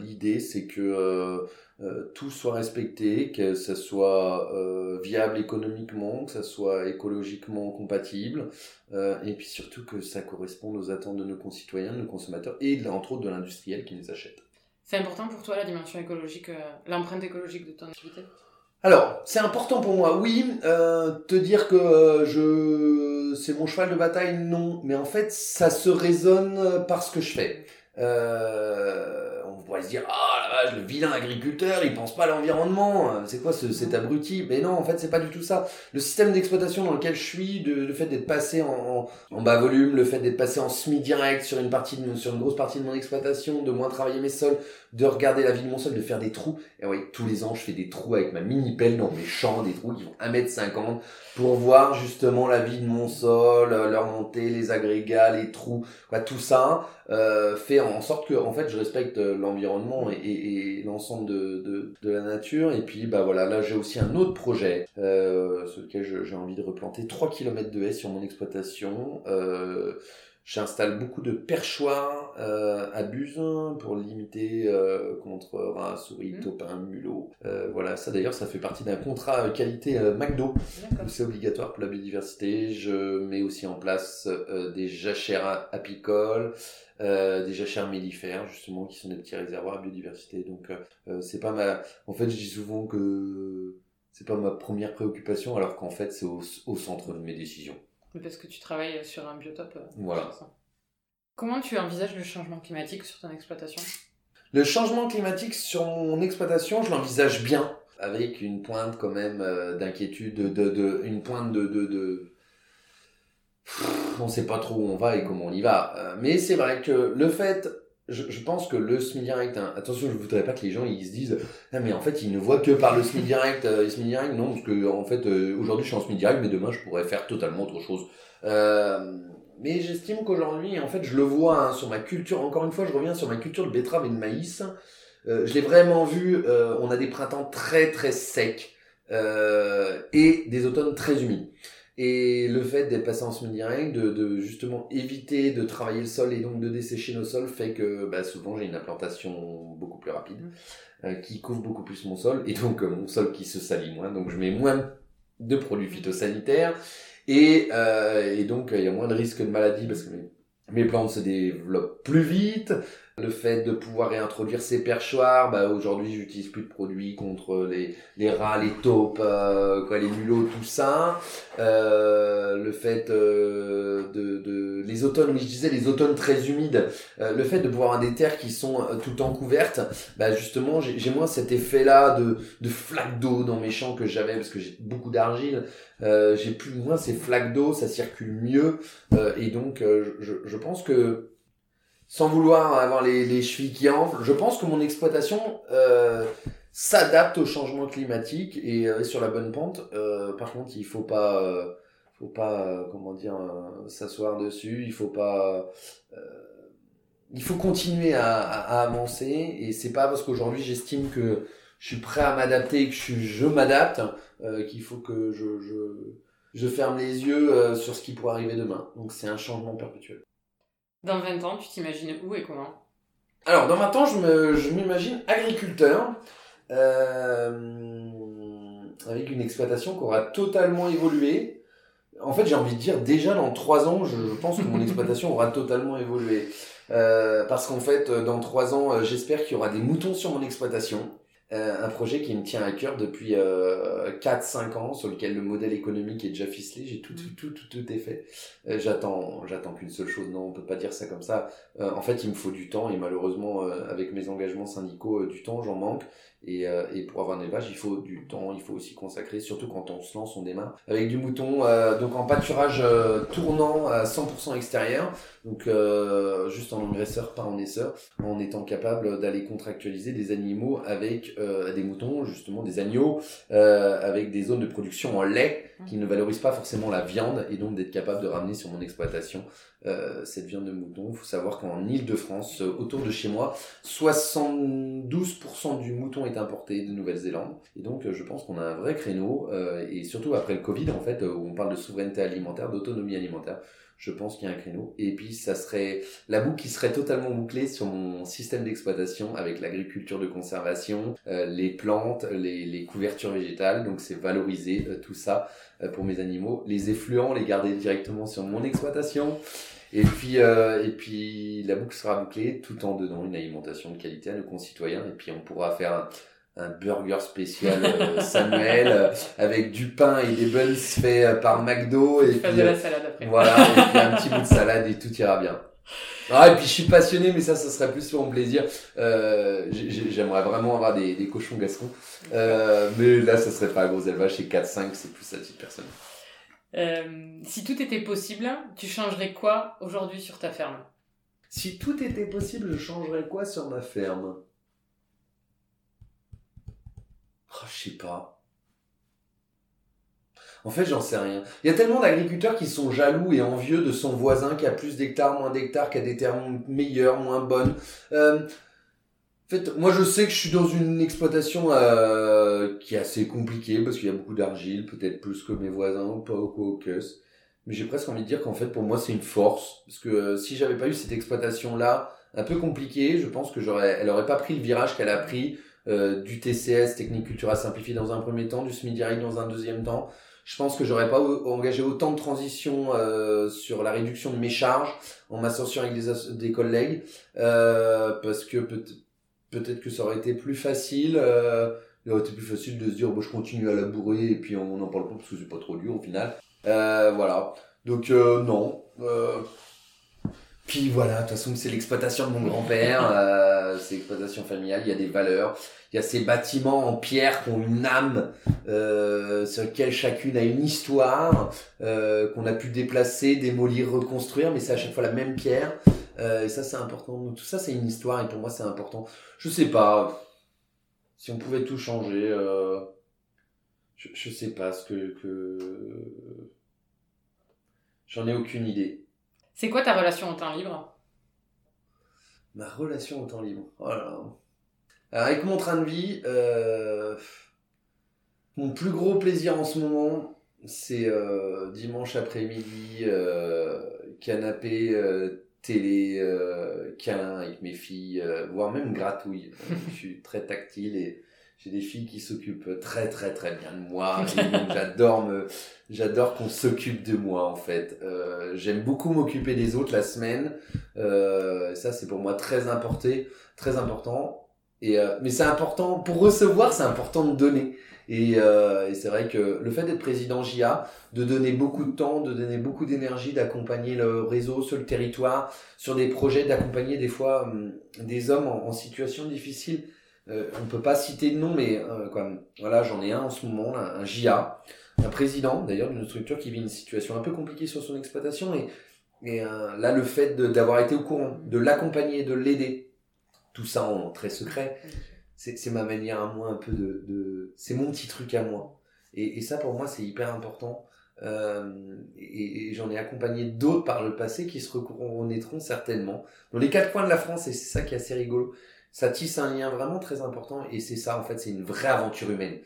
l'idée c'est que tout soit respecté, que ça soit viable économiquement, que ça soit écologiquement compatible, et puis surtout que ça corresponde aux attentes de nos concitoyens, de nos consommateurs, et entre autres de l'industriel qui nous achète. C'est important pour toi la dimension écologique, euh, l'empreinte écologique de ton activité? Alors, c'est important pour moi, oui. Euh, te dire que euh, je c'est mon cheval de bataille, non. Mais en fait, ça se résonne par ce que je fais. Euh, on pourrait se dire, ah la vache, le vilain agriculteur, il pense pas à l'environnement. C'est quoi ce, cet abruti? Mais non, en fait, c'est pas du tout ça. Le système d'exploitation dans lequel je suis, le fait d'être passé en, en, bas volume, le fait d'être passé en semi direct sur une partie, de, sur une grosse partie de mon exploitation, de moins travailler mes sols, de regarder la vie de mon sol, de faire des trous. Et oui, tous les ans, je fais des trous avec ma mini pelle dans mes champs, des trous qui vont 1m50 pour voir justement la vie de mon sol, euh, leur montée, les agrégats, les trous, quoi, tout ça euh, fait en sorte que en fait je respecte euh, l'environnement et, et, l'ensemble de, de, de, la nature. Et puis bah voilà, là j'ai aussi un autre projet euh, sur lequel j'ai envie de replanter 3 km de haies sur mon exploitation. Euh, J'installe beaucoup de perchoirs euh, à buse pour limiter euh, contre rats, souris, mmh. taupins, mulots. Euh, voilà, ça d'ailleurs, ça fait partie d'un contrat qualité McDo. C'est obligatoire pour la biodiversité. Je mets aussi en place des jachères apicoles. des jachères mellifères justement qui sont des petits réservoirs à biodiversité donc c'est pas ma en fait je dis souvent que c'est pas ma première préoccupation alors qu'en fait c'est au, au centre de mes décisions parce que tu travailles sur un biotope. Euh, voilà. Comment tu envisages le changement climatique sur ton exploitation? Le changement climatique sur mon exploitation, je l'envisage bien, avec une pointe quand même euh, d'inquiétude, de, de, une pointe de, de, de... on sait pas trop où on va et comment on y va. Euh, mais c'est vrai que le fait je, pense que le SMI direct, hein, attention, je voudrais pas que les gens ils se disent, ah, mais en fait ils ne voient que par le SMI direct, euh, SMI direct, non, parce que en fait euh, aujourd'hui je suis en SMI direct, mais demain je pourrais faire totalement autre chose. Euh, mais j'estime qu'aujourd'hui, en fait, je le vois hein, sur ma culture. Encore une fois, je reviens sur ma culture de betterave et de maïs. Euh, je l'ai vraiment vu. On a des printemps très très secs et des automnes très humides. Et le fait d'être passé en semi-direct, de, de, justement éviter de travailler le sol et donc de dessécher nos sols fait que bah, souvent j'ai une implantation beaucoup plus rapide, euh, qui couvre beaucoup plus mon sol, et donc euh, mon sol qui se salit moins, donc je mets moins de produits phytosanitaires, et, euh, donc il y a moins de risques de maladie parce que mes plantes se développent plus vite, le fait de pouvoir réintroduire ces perchoirs, bah aujourd'hui j'utilise plus de produits contre les, les rats, les taupes, euh, quoi, les mulots, tout ça. Euh, le fait euh, de, de, les automnes, je disais les automnes très humides, euh, le fait de pouvoir avoir des terres qui sont euh, tout le temps couvertes, bah justement j'ai moins cet effet-là de, de flaques d'eau dans mes champs que j'avais parce que j'ai beaucoup d'argile. j'ai plus moins ces flaques d'eau, ça circule mieux et donc je, je pense que sans vouloir avoir les, les chevilles qui enflent, je pense que mon exploitation euh, s'adapte au changement climatique et est sur la bonne pente. Euh, par contre, il faut pas, euh, faut pas, euh, comment dire, euh, s'asseoir dessus. Il faut pas, il faut continuer à, à, avancer. Et c'est pas parce qu'aujourd'hui j'estime que je suis prêt à m'adapter et que je, je m'adapte qu'il faut que je, je, je ferme les yeux sur ce qui pourrait arriver demain. Donc c'est un changement perpétuel. Dans 20 ans, tu t'imagines où et comment? Alors, dans 20 ans, je, me, je m'imagine agriculteur. Euh, avec une exploitation qui aura totalement évolué. En fait, j'ai envie de dire, déjà dans trois ans, je pense que mon exploitation aura totalement évolué. Euh, parce qu'en fait, dans trois ans, j'espère qu'il y aura des moutons sur mon exploitation. Euh, un projet qui me tient à cœur depuis euh, 4-5 ans, sur lequel le modèle économique est déjà ficelé. J'ai tout, tout, tout, tout, tout est fait. Euh, j'attends, j'attends qu'une seule chose. Non, on peut pas dire ça comme ça. Euh, en fait, il me faut du temps et malheureusement, avec mes engagements syndicaux, du temps, j'en manque. Et, euh, et, pour avoir un élevage, il faut du temps, il faut aussi consacrer, surtout quand on se lance, on démarre avec du mouton, euh, donc en pâturage euh, tournant à 100% extérieur, donc juste en engraisseur, pas en esseur, en étant capable d'aller contractualiser des animaux avec des moutons, justement des agneaux, avec des zones de production en lait qui ne valorisent pas forcément la viande, et donc d'être capable de ramener sur mon exploitation euh, cette viande de mouton. Il faut savoir qu'en Ile-de-France, euh, autour de chez moi, 72% du mouton est importé de Nouvelle-Zélande. Et donc, euh, je pense qu'on a un vrai créneau, et surtout après le Covid, en fait, où on parle de souveraineté alimentaire, d'autonomie alimentaire. Je pense qu'il y a un créneau. Et puis, ça serait la boucle qui serait totalement bouclée sur mon système d'exploitation avec l'agriculture de conservation, les plantes, les, couvertures végétales. Donc, c'est valoriser tout ça pour mes animaux. Les effluents, les garder directement sur mon exploitation. Et puis, euh, et puis la boucle sera bouclée tout en donnant une alimentation de qualité à nos concitoyens. Et puis on pourra faire burger spécial euh, Samuel euh, avec du pain et des buns faits euh, par McDo. Et puis, de la salade après. Voilà, et puis un petit bout de salade et tout ira bien. Ah, et puis je suis passionné, mais ça, ça serait plus pour mon plaisir. Euh, J'aimerais vraiment avoir des, des cochons gascons. Euh, mais là, ça serait pas un gros élevage, c'est 4-5, c'est plus à titre personnel. Euh, si tout était possible, tu changerais quoi aujourd'hui sur ta ferme? Si tout était possible, je changerais quoi sur ma ferme? Oh, Je sais pas. En fait, j'en sais rien. Il y a tellement d'agriculteurs qui sont jaloux et envieux de son voisin qui a plus d'hectares, moins d'hectares, qui a des terres meilleures, moins bonnes. Euh, en fait, moi je sais que je suis dans une exploitation euh, qui est assez compliquée parce qu'il y a beaucoup d'argile, peut-être plus que mes voisins ou pas ou quoi au Mais j'ai presque envie de dire qu'en fait pour moi c'est une force parce que euh, si j'avais pas eu cette exploitation là un peu compliquée, je pense que j'aurais, elle aurait pas pris le virage qu'elle a pris euh, du TCS, technique culturelle simplifiée dans un premier temps, du semi direct dans un deuxième temps. Je pense que j'aurais pas engagé autant de transition euh, sur la réduction de mes charges en m'associant avec des, collègues euh, parce que peut-être que ça aurait été plus facile. Il aurait été plus facile de se dire, bon, je continue à labourer et puis on n'en parle pas parce que c'est pas trop dur au final. Voilà. Donc non. Puis voilà, de toute façon, c'est l'exploitation de mon grand-père, euh, c'est l'exploitation familiale, il y a des valeurs, il y a ces bâtiments en pierre qui ont une âme, euh, sur lesquels chacune a une histoire, euh, qu'on a pu déplacer, démolir, reconstruire, mais c'est à chaque fois la même pierre. Et ça, c'est important. Tout ça, c'est une histoire et pour moi, c'est important. Je sais pas si on pouvait tout changer. Je, je sais pas ce que. que... J'en ai aucune idée. C'est quoi ta relation au temps libre? Ma relation au temps libre. Oh avec mon train de vie, euh, mon plus gros plaisir en ce moment, c'est euh, dimanche après-midi, euh, canapé télé, câlin avec mes filles, voire même gratouille. je suis très tactile et j'ai des filles qui s'occupent très très très bien de moi. j'adore me, j'adore qu'on s'occupe de moi en fait. Euh, j'aime beaucoup m'occuper des autres la semaine. Euh, ça c'est pour moi très important, très important. Et euh, mais c'est important pour recevoir, c'est important de donner. Et, euh, et c'est vrai que le fait d'être président JA, de donner beaucoup de temps, de donner beaucoup d'énergie, d'accompagner le réseau sur le territoire, sur des projets, d'accompagner des fois hum, des hommes en, situation difficile. Euh, on peut pas citer de nom, mais euh, voilà, j'en ai un en ce moment, un, JA, un président d'ailleurs d'une structure qui vit une situation un peu compliquée sur son exploitation. Et, euh, là, le fait d'avoir été au courant, de l'accompagner, de l'aider, tout ça en très secret, c'est ma manière à moi un peu de, c'est mon petit truc à moi et, et ça pour moi c'est hyper important euh, et, et j'en ai accompagné d'autres par le passé qui se reconnaîtront certainement dans les quatre coins de la France et c'est ça qui est assez rigolo ça tisse un lien vraiment très important et c'est ça en fait c'est une vraie aventure humaine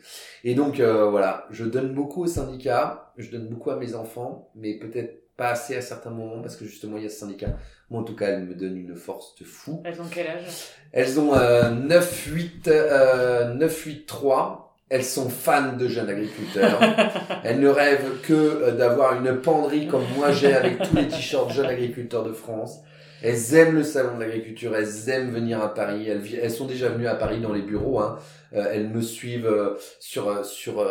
et donc euh, voilà je donne beaucoup au syndicat je donne beaucoup à mes enfants mais peut-être pas assez à certains moments parce que justement il y a ce syndicat. Moi en tout cas, elles me donnent une force de fou. Elles ont quel âge? Elles ont euh, 9, 8, euh, 9, 8, 3 elles sont fans de jeunes agriculteurs. elles ne rêvent que euh, d'avoir une penderie comme moi j'ai avec tous les t-shirts jeunes agriculteurs de France. Elles aiment le salon de l'agriculture, elles aiment venir à Paris, elles, sont déjà venues à Paris dans les bureaux, hein. Euh, elles me suivent euh, sur euh, sur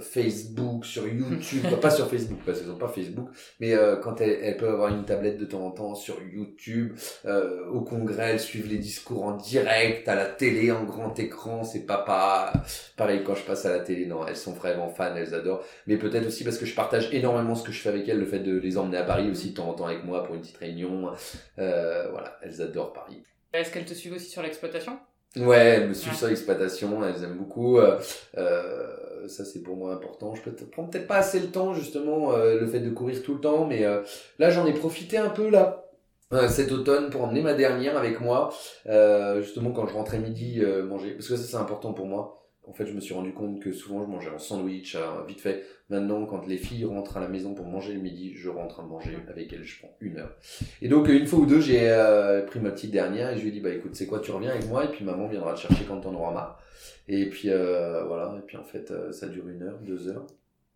Facebook, sur YouTube, pas sur Facebook parce qu'elles n'ont pas Facebook, mais quand elles, elles, peuvent avoir une tablette de temps en temps sur YouTube, au congrès, elles suivent les discours en direct, à la télé, en grand écran, c'est papa. Pareil quand je passe à la télé, non, elles sont vraiment fans, elles adorent. Mais peut-être aussi parce que je partage énormément ce que je fais avec elles, le fait de les emmener à Paris aussi de temps en temps avec moi pour une petite réunion. voilà, elles adorent Paris. Est-ce qu'elles te suivent aussi sur l'exploitation? Ouais, me suivent sur l'exploitation, elles aiment beaucoup. Euh, euh, ça, c'est pour moi important. Je peux prendre peut-être pas assez le temps, justement, euh, le fait de courir tout le temps, mais euh, là, j'en ai profité un peu, là, cet automne, pour emmener ma dernière avec moi, justement, quand je rentrais midi manger. Parce que ça, c'est important pour moi en fait, je me suis rendu compte que souvent je mangeais en sandwich, euh, vite fait. Maintenant, quand les filles rentrent à la maison pour manger le midi, je rentre à manger avec elles, je prends une heure. Et donc, une fois ou deux, j'ai euh, pris ma petite dernière et je lui ai dit, bah écoute, c'est quoi, tu reviens avec moi? Et puis maman viendra te chercher quand t'en auras marre. Et puis, euh, voilà. Et puis, en fait, ça dure une heure, deux heures.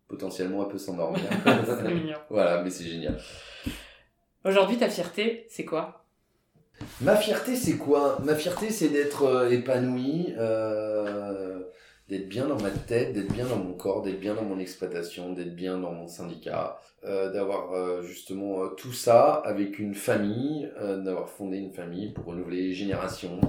Potentiellement, elle peut s'endormir. c'est mignon. Voilà, mais c'est génial. Aujourd'hui, ta fierté, c'est quoi? Ma fierté, c'est quoi? Ma fierté, c'est d'être épanoui. Euh d'être bien dans ma tête, d'être bien dans mon corps, d'être bien dans mon exploitation, d'être bien dans mon syndicat, euh, d'avoir euh, justement euh, tout ça avec une famille, d'avoir fondé une famille pour renouveler les générations.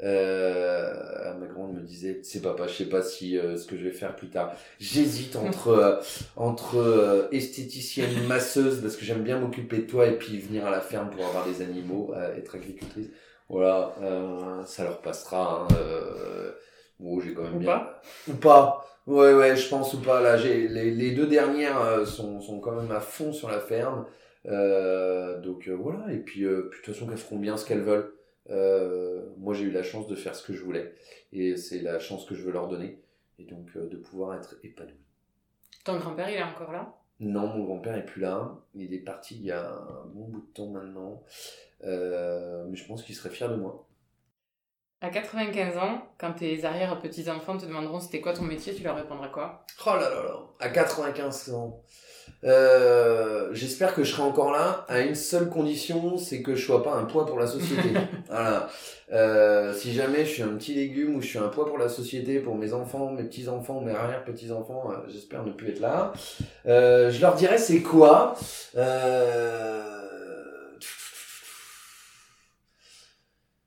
ma grande me disait, c'est papa, je sais pas si ce que je vais faire plus tard. J'hésite entre entre esthéticienne, masseuse parce que j'aime bien m'occuper de toi et puis venir à la ferme pour avoir des animaux, être agricultrice. Voilà, ça leur passera. Hein, Oh, j'ai quand même ou bien. Pas ou pas. Ouais, ouais, je pense ou pas. Là, j'ai les, les deux dernières euh, sont, sont quand même à fond sur la ferme. Euh, donc euh, voilà. Et puis, euh, puis de toute façon, qu'elles feront bien ce qu'elles veulent. moi, j'ai eu la chance de faire ce que je voulais, et c'est la chance que je veux leur donner, et donc de pouvoir être épanoui. Ton grand-père, il est encore là? Non, mon grand-père est plus là. Il est parti il y a un bon bout de temps maintenant. mais je pense qu'il serait fier de moi. À 95 ans, quand tes arrière-petits-enfants te demanderont c'était quoi ton métier, tu leur répondras quoi? Oh là là là, à 95 ans. Euh, J'espère que je serai encore là à une seule condition, c'est que je sois pas un poids pour la société. voilà. Euh, si jamais je suis un petit légume ou je suis un poids pour la société, pour mes enfants, mes petits enfants, mes arrière petits enfants, euh, j'espère ne plus être là. Je leur dirais c'est quoi euh,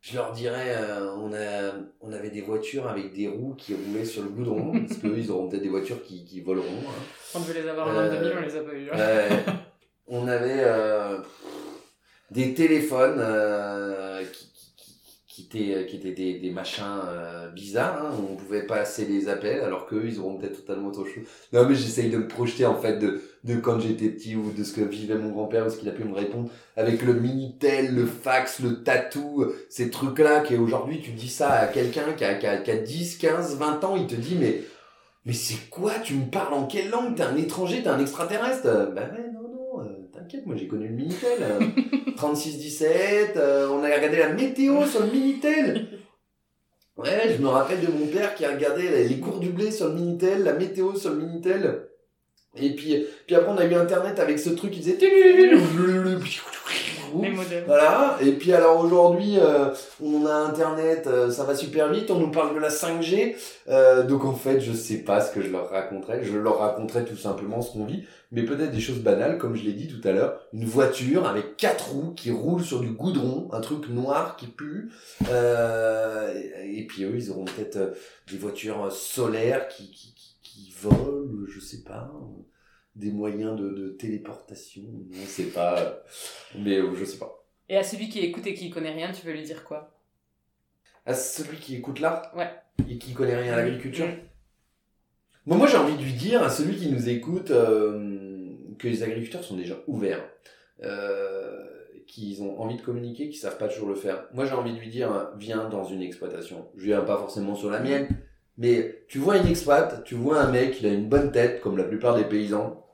je leur dirais, euh, on, a, on avait des voitures avec des roues qui roulaient sur le goudron, parce qu'eux, ils auront peut-être des voitures qui, qui voleront. Hein. On devait les avoir en euh, 2000, on les a pas eu. Hein. on avait euh, des téléphones euh, qui, qui étaient, qui étaient des, des machins euh, bizarres, hein, où on pouvait passer les appels, alors qu'eux, ils auront peut-être totalement autre chose. Non, mais j'essaye de me projeter, en fait, de, de quand j'étais petit, ou de ce que vivait mon grand-père, ou ce qu'il a pu me répondre, avec le Minitel, le fax, le tatou, ces trucs-là, qui aujourd'hui, tu dis ça à quelqu'un qui a, qui, a, qui a 10, 15, 20 ans, il te dit, mais, mais c'est quoi? Tu me parles en quelle langue? T'es un étranger, t'es un extraterrestre? Bah ouais, non, non, euh, t'inquiète, moi j'ai connu le Minitel. 36-17, euh, on a regardé la météo sur le Minitel. Ouais, je me rappelle de mon père qui a regardé les cours du blé sur le Minitel, la météo sur le Minitel. Et puis, puis après, on a eu Internet avec ce truc qui faisait... Voilà. Et puis alors aujourd'hui, euh, on a Internet, euh, ça va super vite. On nous parle de la 5G. Euh, donc en fait, je sais pas ce que je leur raconterai. Je leur raconterai tout simplement ce qu'on vit, mais peut-être des choses banales, comme je l'ai dit tout à l'heure. Une voiture avec quatre roues qui roule sur du goudron, un truc noir qui pue. et puis eux, ils auront peut-être des voitures solaires qui, qui, qui, volent, je sais pas des moyens de, de téléportation. On sait pas. Mais euh, je sais pas. Et à celui qui écoute et qui connaît rien, tu veux lui dire quoi? À celui qui écoute là? Ouais. Et qui connaît rien à l'agriculture? Bon, moi j'ai envie de lui dire à celui qui nous écoute euh, que les agriculteurs sont déjà ouverts. Euh, qu'ils ont envie de communiquer, qu'ils savent pas toujours le faire. Moi j'ai envie de lui dire viens dans une exploitation. Je viens pas forcément sur la mienne, mais tu vois une exploite, tu vois un mec, il a une bonne tête, comme la plupart des paysans,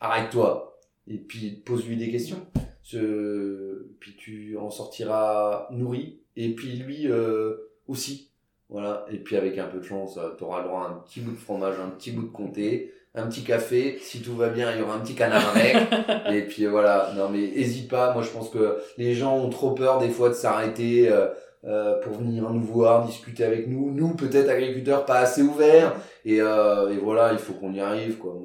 arrête-toi et puis pose-lui des questions. Ce... Puis tu en sortiras nourri et puis lui euh, aussi. Voilà. Et puis avec un peu de chance, tu auras le droit à un petit bout de fromage, un petit bout de comté, un petit café. Si tout va bien, il y aura un petit canard avec. et puis voilà. Non mais hésite pas. Moi je pense que les gens ont trop peur des fois de s'arrêter. Euh, euh, pour venir nous voir, discuter avec nous. Nous, peut-être agriculteurs, pas assez ouverts. Et, euh, et voilà, il faut qu'on y arrive. Quoi.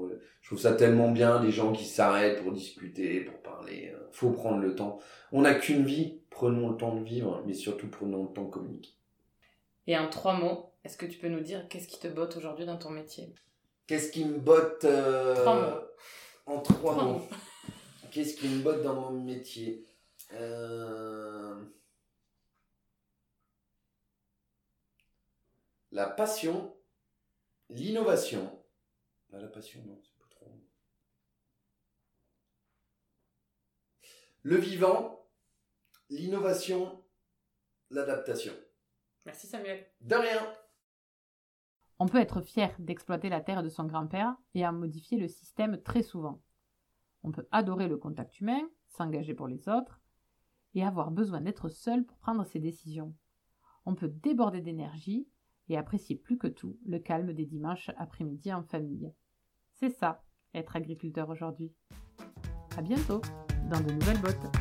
je trouve ça tellement bien, les gens qui s'arrêtent pour discuter, pour parler. faut prendre le temps. On n'a qu'une vie, prenons le temps de vivre, mais surtout prenons le temps de communiquer. Et en trois mots, est-ce que tu peux nous dire qu'est-ce qui te botte aujourd'hui dans ton métier? Qu'est-ce qui me botte euh, trois mots. En trois, mots. Qu'est-ce qui me botte dans mon métier? Euh, La passion, l'innovation. Ah, la passion, non, c'est pas trop. Le vivant, l'innovation, l'adaptation. Merci Samuel. De rien. On peut être fier d'exploiter la terre de son grand-père et en modifier le système très souvent. On peut adorer le contact humain, s'engager pour les autres, et avoir besoin d'être seul pour prendre ses décisions. On peut déborder d'énergie et apprécier plus que tout le calme des dimanches après-midi en famille. C'est ça, être agriculteur aujourd'hui. À bientôt dans de nouvelles bottes.